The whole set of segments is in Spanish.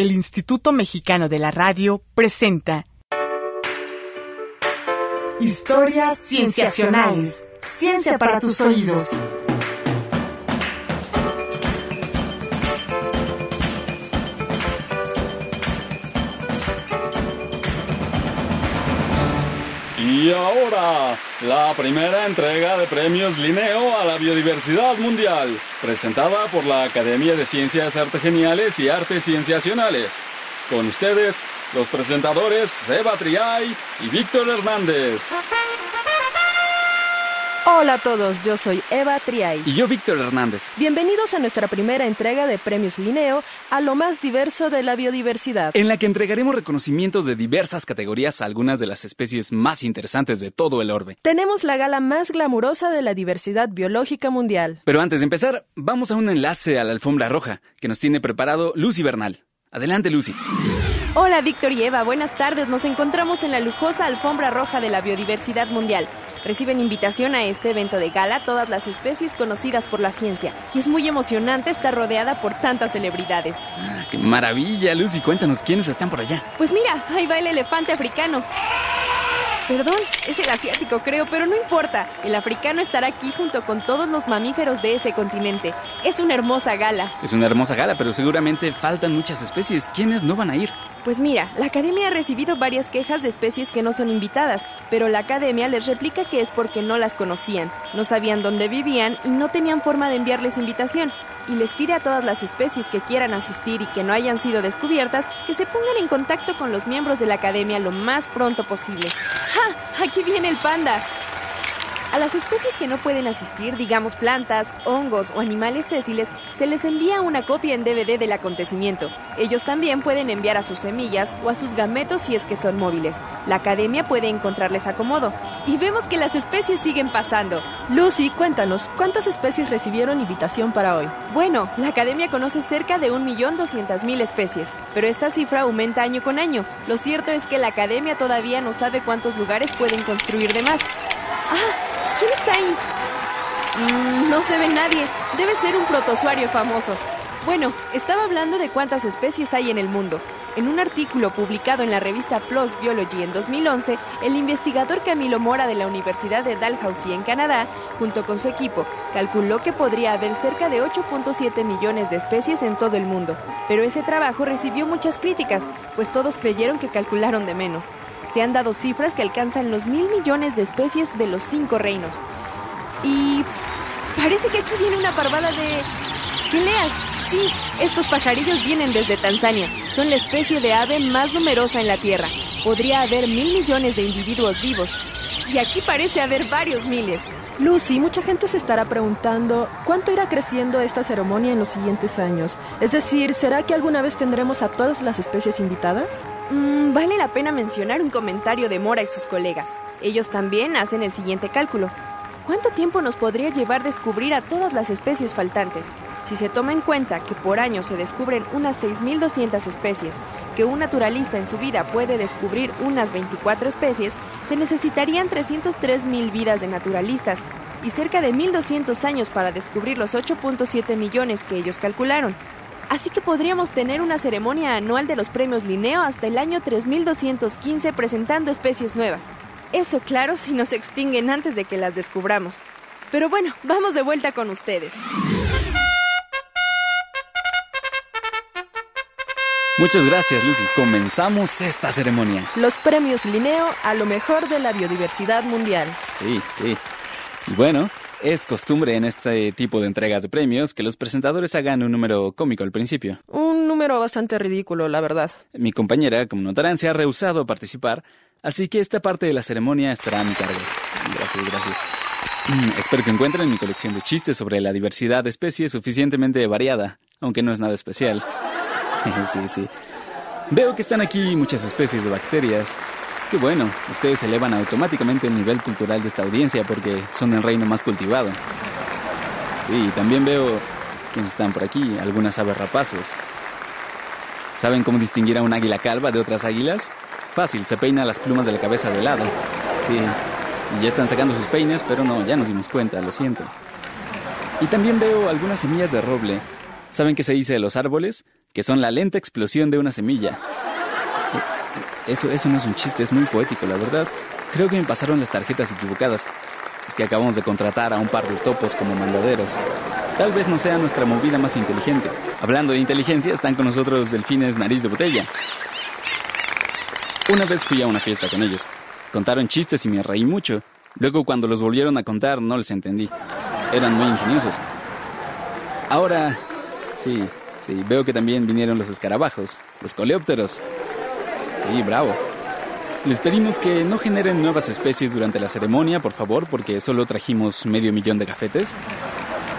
el Instituto Mexicano de la Radio presenta Historias Cienciacionales. Ciencia para tus oídos. Y ahora, la primera entrega de premios Linneo a la biodiversidad mundial, presentada por la Academia de Ciencias Artegeniales y Artes Cienciacionales. Con ustedes, los presentadores Seba Triay y Víctor Hernández. Hola a todos, yo soy Eva Triay. Y yo, Víctor Hernández. Bienvenidos a nuestra primera entrega de Premios Linneo a lo más diverso de la biodiversidad. En la que entregaremos reconocimientos de diversas categorías a algunas de las especies más interesantes de todo el orbe. Tenemos la gala más glamurosa de la diversidad biológica mundial. Pero antes de empezar, vamos a un enlace a la alfombra roja que nos tiene preparado Lucy Bernal. Adelante, Lucy. Hola, Víctor y Eva, buenas tardes. Nos encontramos en la lujosa alfombra roja de la biodiversidad mundial. Reciben invitación a este evento de gala todas las especies conocidas por la ciencia. Y es muy emocionante estar rodeada por tantas celebridades. ¡Qué maravilla, Lucy! Cuéntanos, ¿quiénes están por allá? Pues mira, ahí va el elefante africano. Perdón, es el asiático creo, pero no importa. El africano estará aquí junto con todos los mamíferos de ese continente. Es una hermosa gala. Es una hermosa gala, pero seguramente faltan muchas especies. ¿Quiénes no van a ir? Pues mira, la academia ha recibido varias quejas de especies que no son invitadas, pero la academia les replica que es porque no las conocían, no sabían dónde vivían y no tenían forma de enviarles invitación. Y les pide a todas las especies que quieran asistir y que no hayan sido descubiertas que se pongan en contacto con los miembros de la academia lo más pronto posible. ¡Ja! Aquí viene el panda. A las especies que no pueden asistir, digamos plantas, hongos o animales sésiles, se les envía una copia en DVD del acontecimiento. Ellos también pueden enviar a sus semillas o a sus gametos si es que son móviles. La academia puede encontrarles acomodo. Y vemos que las especies siguen pasando. Lucy, cuéntanos, ¿cuántas especies recibieron invitación para hoy? Bueno, la academia conoce cerca de 1.200.000 especies, pero esta cifra aumenta año con año. Lo cierto es que la academia todavía no sabe cuántos lugares pueden construir de más. ¡Ah! ¿Quién está ahí? Mm, no se ve nadie. Debe ser un protozoario famoso. Bueno, estaba hablando de cuántas especies hay en el mundo. En un artículo publicado en la revista PLOS Biology en 2011, el investigador Camilo Mora de la Universidad de Dalhousie en Canadá, junto con su equipo, calculó que podría haber cerca de 8.7 millones de especies en todo el mundo. Pero ese trabajo recibió muchas críticas, pues todos creyeron que calcularon de menos. Se han dado cifras que alcanzan los mil millones de especies de los cinco reinos. Y parece que aquí viene una parvada de... ¿Qué? Sí, estos pajarillos vienen desde Tanzania. Son la especie de ave más numerosa en la Tierra. Podría haber mil millones de individuos vivos. Y aquí parece haber varios miles. Lucy, mucha gente se estará preguntando cuánto irá creciendo esta ceremonia en los siguientes años. Es decir, ¿será que alguna vez tendremos a todas las especies invitadas? Mm, vale la pena mencionar un comentario de Mora y sus colegas. Ellos también hacen el siguiente cálculo. ¿Cuánto tiempo nos podría llevar descubrir a todas las especies faltantes? Si se toma en cuenta que por año se descubren unas 6.200 especies, que un naturalista en su vida puede descubrir unas 24 especies, se necesitarían 303.000 vidas de naturalistas y cerca de 1.200 años para descubrir los 8.7 millones que ellos calcularon. Así que podríamos tener una ceremonia anual de los premios Linneo hasta el año 3215 presentando especies nuevas. Eso claro si nos extinguen antes de que las descubramos. Pero bueno, vamos de vuelta con ustedes. Muchas gracias, Lucy. Comenzamos esta ceremonia. Los premios Linneo a lo mejor de la biodiversidad mundial. Sí, sí. Y bueno, es costumbre en este tipo de entregas de premios que los presentadores hagan un número cómico al principio. Un número bastante ridículo, la verdad. Mi compañera, como notarán, se ha rehusado a participar, así que esta parte de la ceremonia estará a mi cargo. Gracias, gracias. Mm, espero que encuentren mi colección de chistes sobre la diversidad de especies suficientemente variada, aunque no es nada especial. sí, sí. Veo que están aquí muchas especies de bacterias. Qué bueno, ustedes elevan automáticamente el nivel cultural de esta audiencia porque son el reino más cultivado. Sí, también veo que están por aquí, algunas aves rapaces. ¿Saben cómo distinguir a un águila calva de otras águilas? Fácil, se peina las plumas de la cabeza de lado. Sí, y ya están sacando sus peines, pero no, ya nos dimos cuenta, lo siento. Y también veo algunas semillas de roble. ¿Saben qué se dice de los árboles? que son la lenta explosión de una semilla. Eso, eso no es un chiste, es muy poético, la verdad. Creo que me pasaron las tarjetas equivocadas. Es que acabamos de contratar a un par de topos como mandaderos. Tal vez no sea nuestra movida más inteligente. Hablando de inteligencia, están con nosotros delfines nariz de botella. Una vez fui a una fiesta con ellos. Contaron chistes y me reí mucho. Luego cuando los volvieron a contar no les entendí. Eran muy ingeniosos. Ahora, sí, sí, veo que también vinieron los escarabajos, los coleópteros. Sí, bravo. Les pedimos que no generen nuevas especies durante la ceremonia, por favor, porque solo trajimos medio millón de gafetes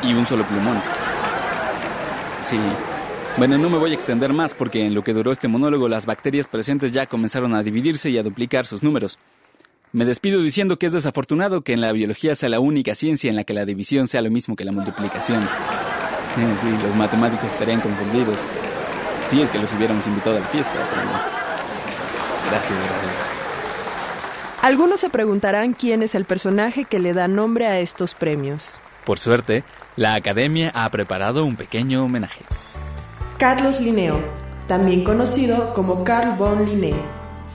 y un solo plumón. Sí. Bueno, no me voy a extender más porque en lo que duró este monólogo las bacterias presentes ya comenzaron a dividirse y a duplicar sus números. Me despido diciendo que es desafortunado que en la biología sea la única ciencia en la que la división sea lo mismo que la multiplicación. Eh, sí, los matemáticos estarían confundidos. Sí, es que los hubiéramos invitado a la fiesta. Gracias, gracias. Algunos se preguntarán quién es el personaje que le da nombre a estos premios. Por suerte, la Academia ha preparado un pequeño homenaje. Carlos Linneo, también conocido como Carl von Linné,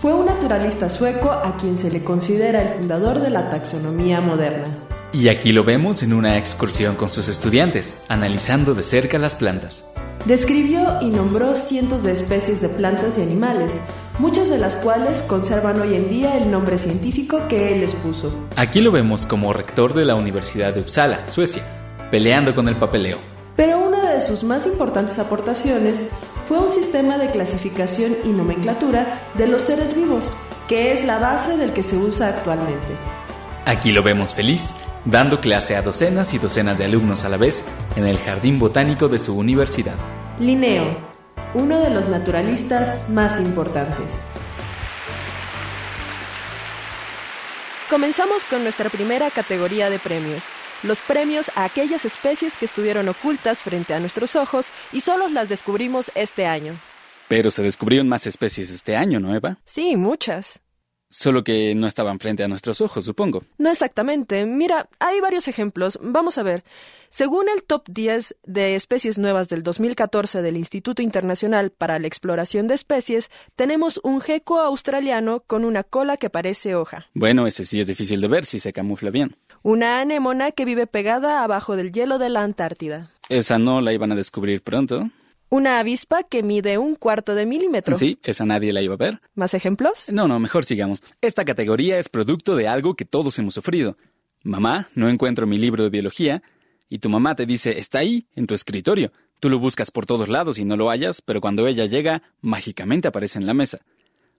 fue un naturalista sueco a quien se le considera el fundador de la taxonomía moderna. Y aquí lo vemos en una excursión con sus estudiantes, analizando de cerca las plantas. Describió y nombró cientos de especies de plantas y animales, muchas de las cuales conservan hoy en día el nombre científico que él les puso. Aquí lo vemos como rector de la Universidad de Uppsala, Suecia, peleando con el papeleo. Pero una de sus más importantes aportaciones fue un sistema de clasificación y nomenclatura de los seres vivos, que es la base del que se usa actualmente. Aquí lo vemos feliz, dando clase a docenas y docenas de alumnos a la vez en el jardín botánico de su universidad. Linneo, uno de los naturalistas más importantes. Comenzamos con nuestra primera categoría de premios, los premios a aquellas especies que estuvieron ocultas frente a nuestros ojos y solo las descubrimos este año. Pero se descubrieron más especies este año, ¿no, Eva? Sí, muchas. Solo que no estaban frente a nuestros ojos, supongo. No exactamente. Mira, hay varios ejemplos. Vamos a ver. Según el top 10 de especies nuevas del 2014 del Instituto Internacional para la Exploración de Especies, tenemos un gecko australiano con una cola que parece hoja. Bueno, ese sí es difícil de ver si se camufla bien. Una anémona que vive pegada abajo del hielo de la Antártida. Esa no la iban a descubrir pronto. Una avispa que mide un cuarto de milímetro. Sí, esa nadie la iba a ver. ¿Más ejemplos? No, no, mejor sigamos. Esta categoría es producto de algo que todos hemos sufrido. Mamá, no encuentro mi libro de biología, y tu mamá te dice, está ahí, en tu escritorio. Tú lo buscas por todos lados y no lo hallas, pero cuando ella llega, mágicamente aparece en la mesa.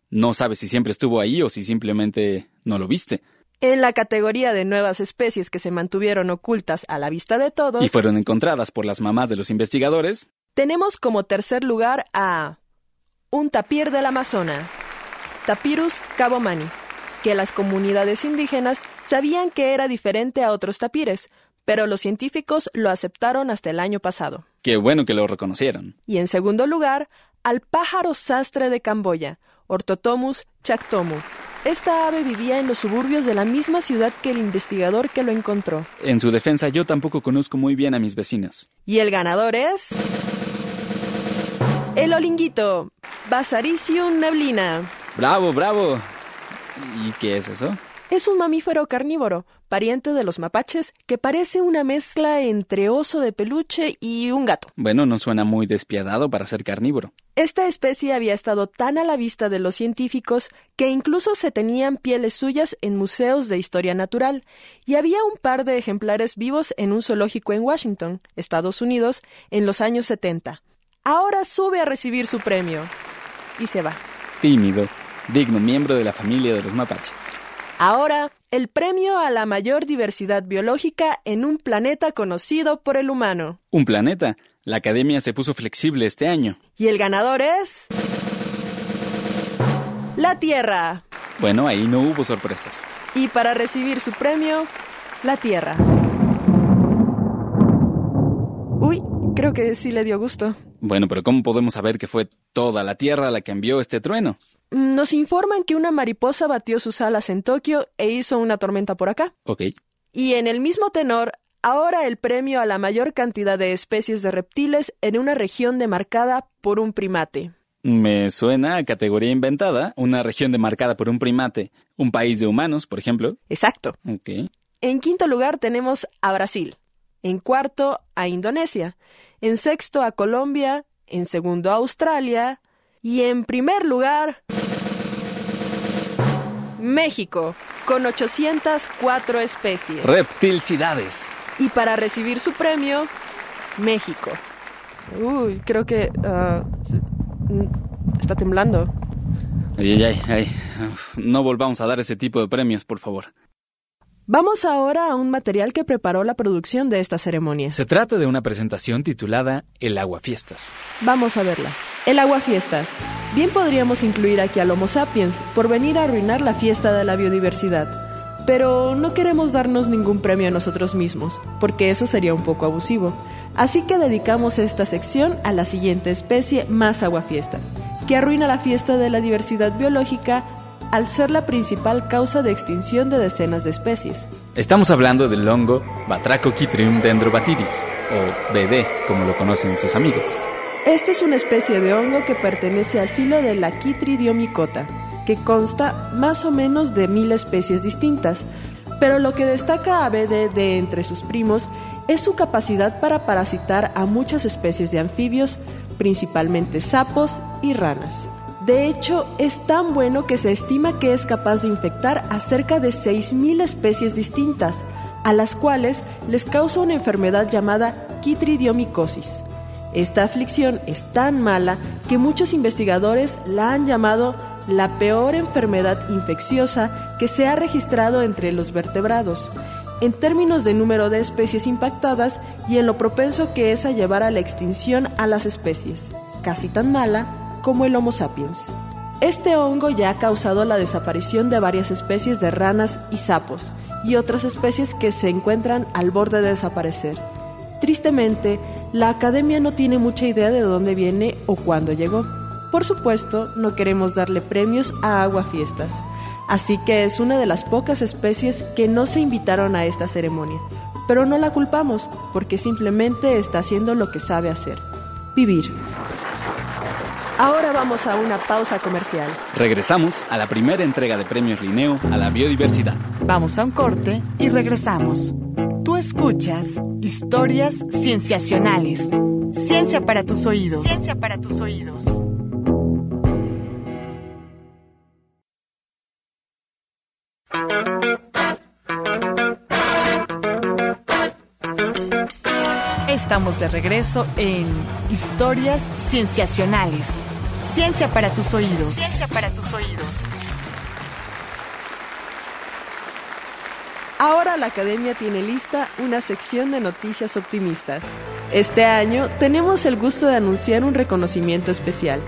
No sabes si siempre estuvo ahí o si simplemente no lo viste. En la categoría de nuevas especies que se mantuvieron ocultas a la vista de todos. Y fueron encontradas por las mamás de los investigadores. Tenemos como tercer lugar a un tapir del Amazonas, Tapirus cabomani, que las comunidades indígenas sabían que era diferente a otros tapires, pero los científicos lo aceptaron hasta el año pasado. Qué bueno que lo reconocieron. Y en segundo lugar, al pájaro sastre de Camboya, Ortotomus chactomu. Esta ave vivía en los suburbios de la misma ciudad que el investigador que lo encontró. En su defensa, yo tampoco conozco muy bien a mis vecinos. Y el ganador es... El olinguito, Basaricium neblina. Bravo, bravo. ¿Y qué es eso? Es un mamífero carnívoro, pariente de los mapaches, que parece una mezcla entre oso de peluche y un gato. Bueno, no suena muy despiadado para ser carnívoro. Esta especie había estado tan a la vista de los científicos que incluso se tenían pieles suyas en museos de historia natural, y había un par de ejemplares vivos en un zoológico en Washington, Estados Unidos, en los años 70. Ahora sube a recibir su premio. Y se va. Tímido, digno miembro de la familia de los mapaches. Ahora, el premio a la mayor diversidad biológica en un planeta conocido por el humano. ¿Un planeta? La academia se puso flexible este año. Y el ganador es... La Tierra. Bueno, ahí no hubo sorpresas. Y para recibir su premio, la Tierra. Uy, creo que sí le dio gusto. Bueno, pero ¿cómo podemos saber que fue toda la Tierra la que envió este trueno? Nos informan que una mariposa batió sus alas en Tokio e hizo una tormenta por acá. Ok. Y en el mismo tenor, Ahora el premio a la mayor cantidad de especies de reptiles en una región demarcada por un primate. Me suena a categoría inventada, una región demarcada por un primate, un país de humanos, por ejemplo. Exacto. Ok. En quinto lugar tenemos a Brasil. En cuarto a Indonesia. En sexto a Colombia. En segundo a Australia. Y en primer lugar, México, con 804 especies. Reptilcidades. Y para recibir su premio, México. Uy, creo que ah, mm, está temblando. Ay, ay, ay, No volvamos a dar ese tipo de premios, por favor. Vamos ahora a un material que preparó la producción de esta ceremonia. Se trata de una presentación titulada El Agua Fiestas. Vamos a verla. El agua fiestas. Bien podríamos incluir aquí al Homo sapiens por venir a arruinar la fiesta de la biodiversidad. Pero no queremos darnos ningún premio a nosotros mismos, porque eso sería un poco abusivo. Así que dedicamos esta sección a la siguiente especie más aguafiesta, que arruina la fiesta de la diversidad biológica al ser la principal causa de extinción de decenas de especies. Estamos hablando del hongo Batrachochytrium dendrobatidis, o BD, como lo conocen sus amigos. Esta es una especie de hongo que pertenece al filo de la Chytridiomycota, que consta más o menos de mil especies distintas, pero lo que destaca a BD de entre sus primos es su capacidad para parasitar a muchas especies de anfibios, principalmente sapos y ranas. De hecho, es tan bueno que se estima que es capaz de infectar a cerca de 6.000 especies distintas, a las cuales les causa una enfermedad llamada quitridiomicosis. Esta aflicción es tan mala que muchos investigadores la han llamado la peor enfermedad infecciosa que se ha registrado entre los vertebrados, en términos de número de especies impactadas y en lo propenso que es a llevar a la extinción a las especies, casi tan mala como el Homo sapiens. Este hongo ya ha causado la desaparición de varias especies de ranas y sapos, y otras especies que se encuentran al borde de desaparecer. Tristemente, la academia no tiene mucha idea de dónde viene o cuándo llegó. Por supuesto, no queremos darle premios a aguafiestas, así que es una de las pocas especies que no se invitaron a esta ceremonia. Pero no la culpamos, porque simplemente está haciendo lo que sabe hacer, vivir. Ahora vamos a una pausa comercial. Regresamos a la primera entrega de premios Linneo a la biodiversidad. Vamos a un corte y regresamos. Tú escuchas historias cienciacionales. Ciencia para tus oídos. Ciencia para tus oídos. Estamos de regreso en Historias Cienciacionales. Ciencia para tus oídos. Ciencia para tus oídos. Ahora la Academia tiene lista una sección de noticias optimistas. Este año tenemos el gusto de anunciar un reconocimiento especial,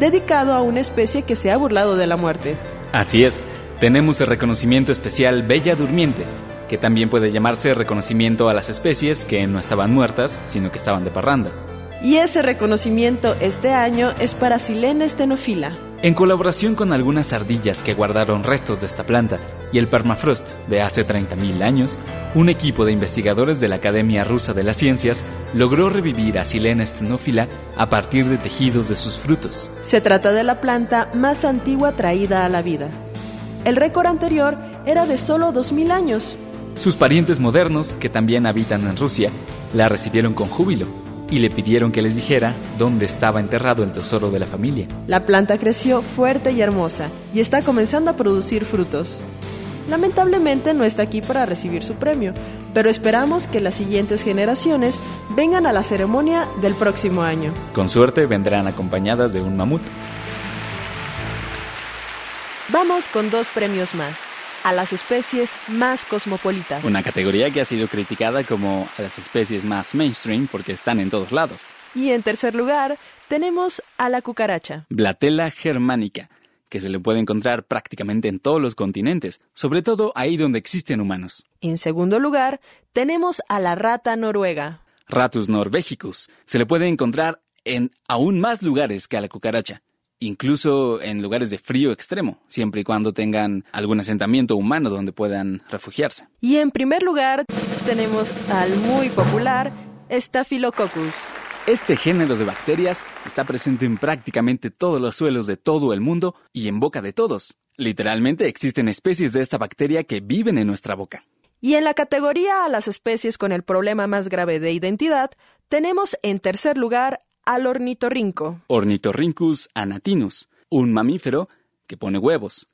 dedicado a una especie que se ha burlado de la muerte. Así es, tenemos el reconocimiento especial Bella Durmiente, que también puede llamarse reconocimiento a las especies que no estaban muertas, sino que estaban de parranda. Y ese reconocimiento este año es para Silene stenofila. En colaboración con algunas ardillas que guardaron restos de esta planta y el permafrost de hace 30.000 años, un equipo de investigadores de la Academia Rusa de las Ciencias logró revivir a Silene stenofila a partir de tejidos de sus frutos. Se trata de la planta más antigua traída a la vida. El récord anterior era de solo 2.000 años. Sus parientes modernos, que también habitan en Rusia, la recibieron con júbilo y le pidieron que les dijera dónde estaba enterrado el tesoro de la familia. La planta creció fuerte y hermosa y está comenzando a producir frutos. Lamentablemente no está aquí para recibir su premio, pero esperamos que las siguientes generaciones vengan a la ceremonia del próximo año. Con suerte vendrán acompañadas de un mamut. Vamos con dos premios más, a las especies más cosmopolitas. Una categoría que ha sido criticada como a las especies más mainstream porque están en todos lados. Y en tercer lugar, tenemos a la cucaracha. Blatella germanica, que se le puede encontrar prácticamente en todos los continentes, sobre todo ahí donde existen humanos. En segundo lugar, tenemos a la rata noruega. Ratus norvegicus, se le puede encontrar en aún más lugares que a la cucaracha. Incluso en lugares de frío extremo, siempre y cuando tengan algún asentamiento humano donde puedan refugiarse. Y en primer lugar tenemos al muy popular Staphylococcus. Este género de bacterias está presente en prácticamente todos los suelos de todo el mundo y en boca de todos. Literalmente existen especies de esta bacteria que viven en nuestra boca. Y en la categoría a las especies con el problema más grave de identidad, tenemos en tercer lugar al ornitorrinco. Ornitorhynchus anatinus, un mamífero que pone huevos,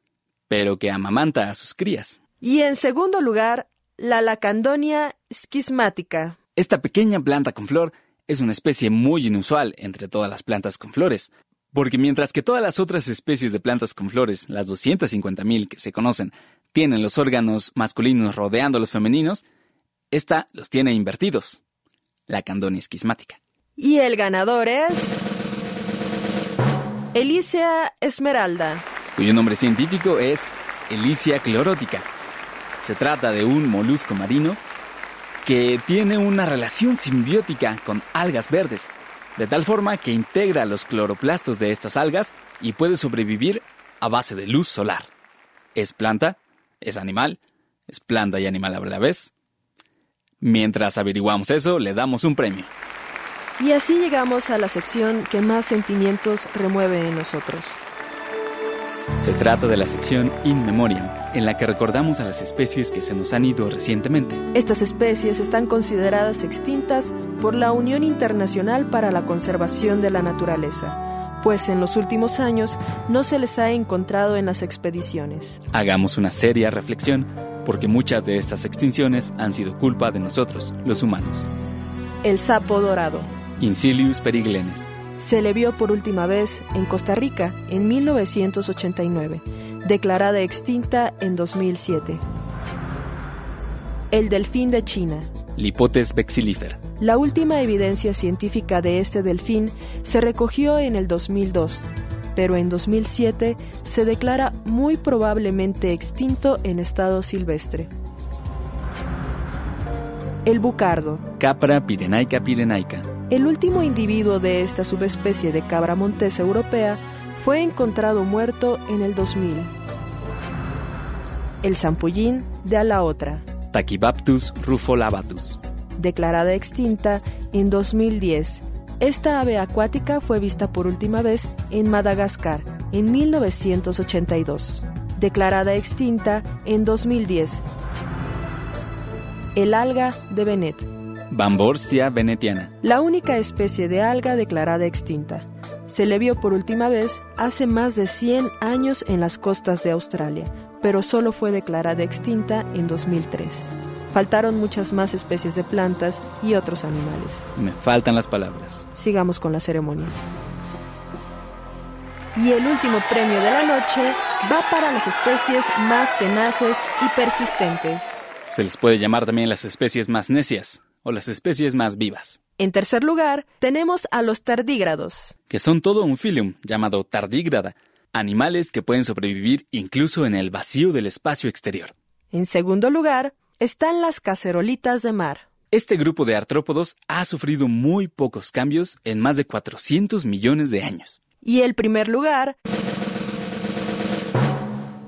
pero que amamanta a sus crías. Y en segundo lugar, la lacandonia schismática. Esta pequeña planta con flor es una especie muy inusual entre todas las plantas con flores, porque mientras que todas las otras especies de plantas con flores, las 250.000 que se conocen, tienen los órganos masculinos rodeando a los femeninos, esta los tiene invertidos. La candonia esquismática. Y el ganador es... Elisea esmeralda. Cuyo nombre científico es Elicia clorótica. Se trata de un molusco marino que tiene una relación simbiótica con algas verdes, de tal forma que integra los cloroplastos de estas algas y puede sobrevivir a base de luz solar. Es planta, es animal, es planta y animal a la vez. Mientras averiguamos eso, le damos un premio. Y así llegamos a la sección que más sentimientos remueve en nosotros. Se trata de la sección In Memoriam, en la que recordamos a las especies que se nos han ido recientemente. Estas especies están consideradas extintas por la Unión Internacional para la Conservación de la Naturaleza, pues en los últimos años no se les ha encontrado en las expediciones. Hagamos una seria reflexión, porque muchas de estas extinciones han sido culpa de nosotros, los humanos. El sapo dorado. Incilius periglenes. Se le vio por última vez en Costa Rica en 1989, declarada extinta en 2007. El delfín de China. Lipotes vexillifera. La última evidencia científica de este delfín se recogió en el 2002, pero en 2007 se declara muy probablemente extinto en estado silvestre. El bucardo. Capra pirenaica pirenaica. El último individuo de esta subespecie de cabra montesa europea fue encontrado muerto en el 2000. El zampullín de Alaotra. Tachybaptus rufolabatus. Declarada extinta en 2010. Esta ave acuática fue vista por última vez en Madagascar en 1982. Declarada extinta en 2010. El alga de Benet. Bamborstia venetiana. La única especie de alga declarada extinta. Se le vio por última vez hace más de 100 años en las costas de Australia, pero solo fue declarada extinta en 2003. Faltaron muchas más especies de plantas y otros animales. Me faltan las palabras. Sigamos con la ceremonia. Y el último premio de la noche va para las especies más tenaces y persistentes. Se les puede llamar también las especies más necias o las especies más vivas. En tercer lugar, tenemos a los tardígrados. Que son todo un filium llamado tardígrada, animales que pueden sobrevivir incluso en el vacío del espacio exterior. En segundo lugar, están las cacerolitas de mar. Este grupo de artrópodos ha sufrido muy pocos cambios en más de 400 millones de años. Y el primer lugar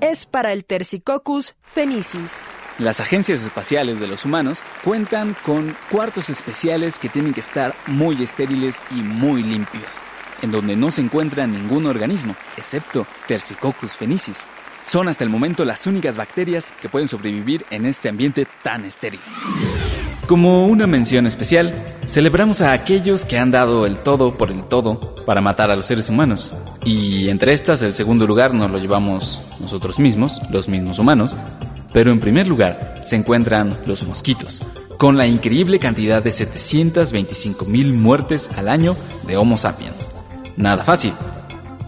es para el Tercicoccus fenicis. Las agencias espaciales de los humanos cuentan con cuartos especiales que tienen que estar muy estériles y muy limpios, en donde no se encuentra ningún organismo, excepto Tercicoccus fenicis. Son hasta el momento las únicas bacterias que pueden sobrevivir en este ambiente tan estéril. Como una mención especial, celebramos a aquellos que han dado el todo por el todo para matar a los seres humanos. Y entre estas, el segundo lugar nos lo llevamos nosotros mismos, los mismos humanos, pero en primer lugar se encuentran los mosquitos, con la increíble cantidad de 725 mil muertes al año de Homo sapiens. Nada fácil.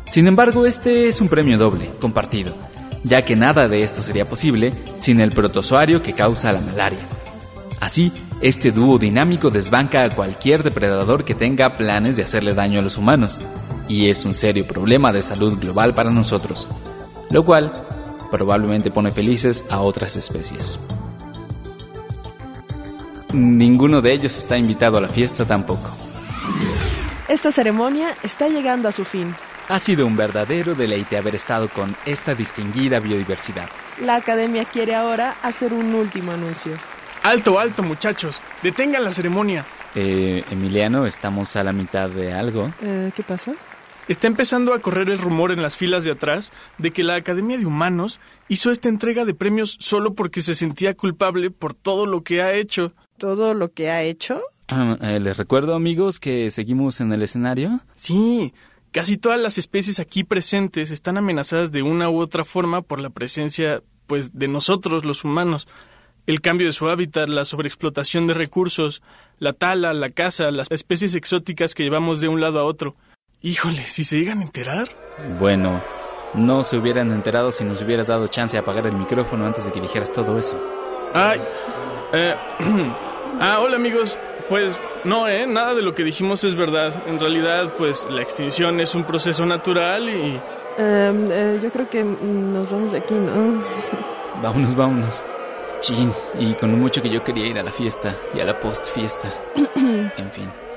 Sin embargo, este es un premio doble, compartido, ya que nada de esto sería posible sin el protozoario que causa la malaria. Así, este dúo dinámico desbanca a cualquier depredador que tenga planes de hacerle daño a los humanos, y es un serio problema de salud global para nosotros, lo cual probablemente pone felices a otras especies. Ninguno de ellos está invitado a la fiesta tampoco. Esta ceremonia está llegando a su fin. Ha sido un verdadero deleite haber estado con esta distinguida biodiversidad. La academia quiere ahora hacer un último anuncio. Alto, alto, muchachos. Detengan la ceremonia. Eh, Emiliano, estamos a la mitad de algo. Eh, ¿Qué pasa? Está empezando a correr el rumor en las filas de atrás de que la Academia de Humanos hizo esta entrega de premios solo porque se sentía culpable por todo lo que ha hecho. ¿Todo lo que ha hecho? Ah, eh, les recuerdo, amigos, que seguimos en el escenario. Sí, casi todas las especies aquí presentes están amenazadas de una u otra forma por la presencia, pues, de nosotros, los humanos. El cambio de su hábitat, la sobreexplotación de recursos, la tala, la caza, las especies exóticas que llevamos de un lado a otro. Híjole, si se llegan a enterar. Bueno, no se hubieran enterado si nos hubieras dado chance de apagar el micrófono antes de que dijeras todo eso. Ay, eh, ah, hola amigos. Pues no, ¿eh? Nada de lo que dijimos es verdad. En realidad, pues la extinción es un proceso natural y... Em, eh, yo creo que nos vamos de aquí, ¿no? vámonos, vámonos. Chin, y con lo mucho que yo quería ir a la fiesta y a la post fiesta. en fin.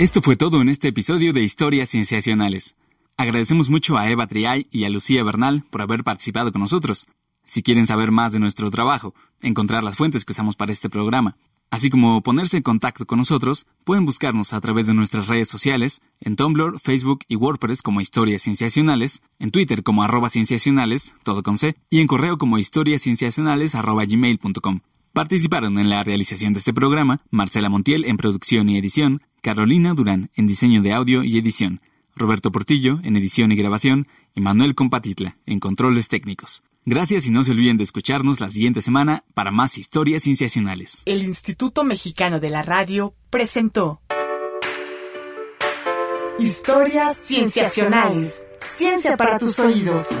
Esto fue todo en este episodio de Historias Cienciacionales. Agradecemos mucho a Eva Triay y a Lucía Bernal por haber participado con nosotros. Si quieren saber más de nuestro trabajo, encontrar las fuentes que usamos para este programa, así como ponerse en contacto con nosotros, pueden buscarnos a través de nuestras redes sociales, en Tumblr, Facebook y WordPress como Historias Cienciacionales, en Twitter como arroba cienciacionales, todo con C, y en correo como historiascienciacionales arroba gmail.com. Participaron en la realización de este programa Marcela Montiel en producción y edición, Carolina Durán en diseño de audio y edición, Roberto Portillo en edición y grabación y Manuel Compatitla en controles técnicos. Gracias y no se olviden de escucharnos la siguiente semana para más historias cienciacionales. El Instituto Mexicano de la Radio presentó Historias Cienciacionales. Ciencia para tus oídos.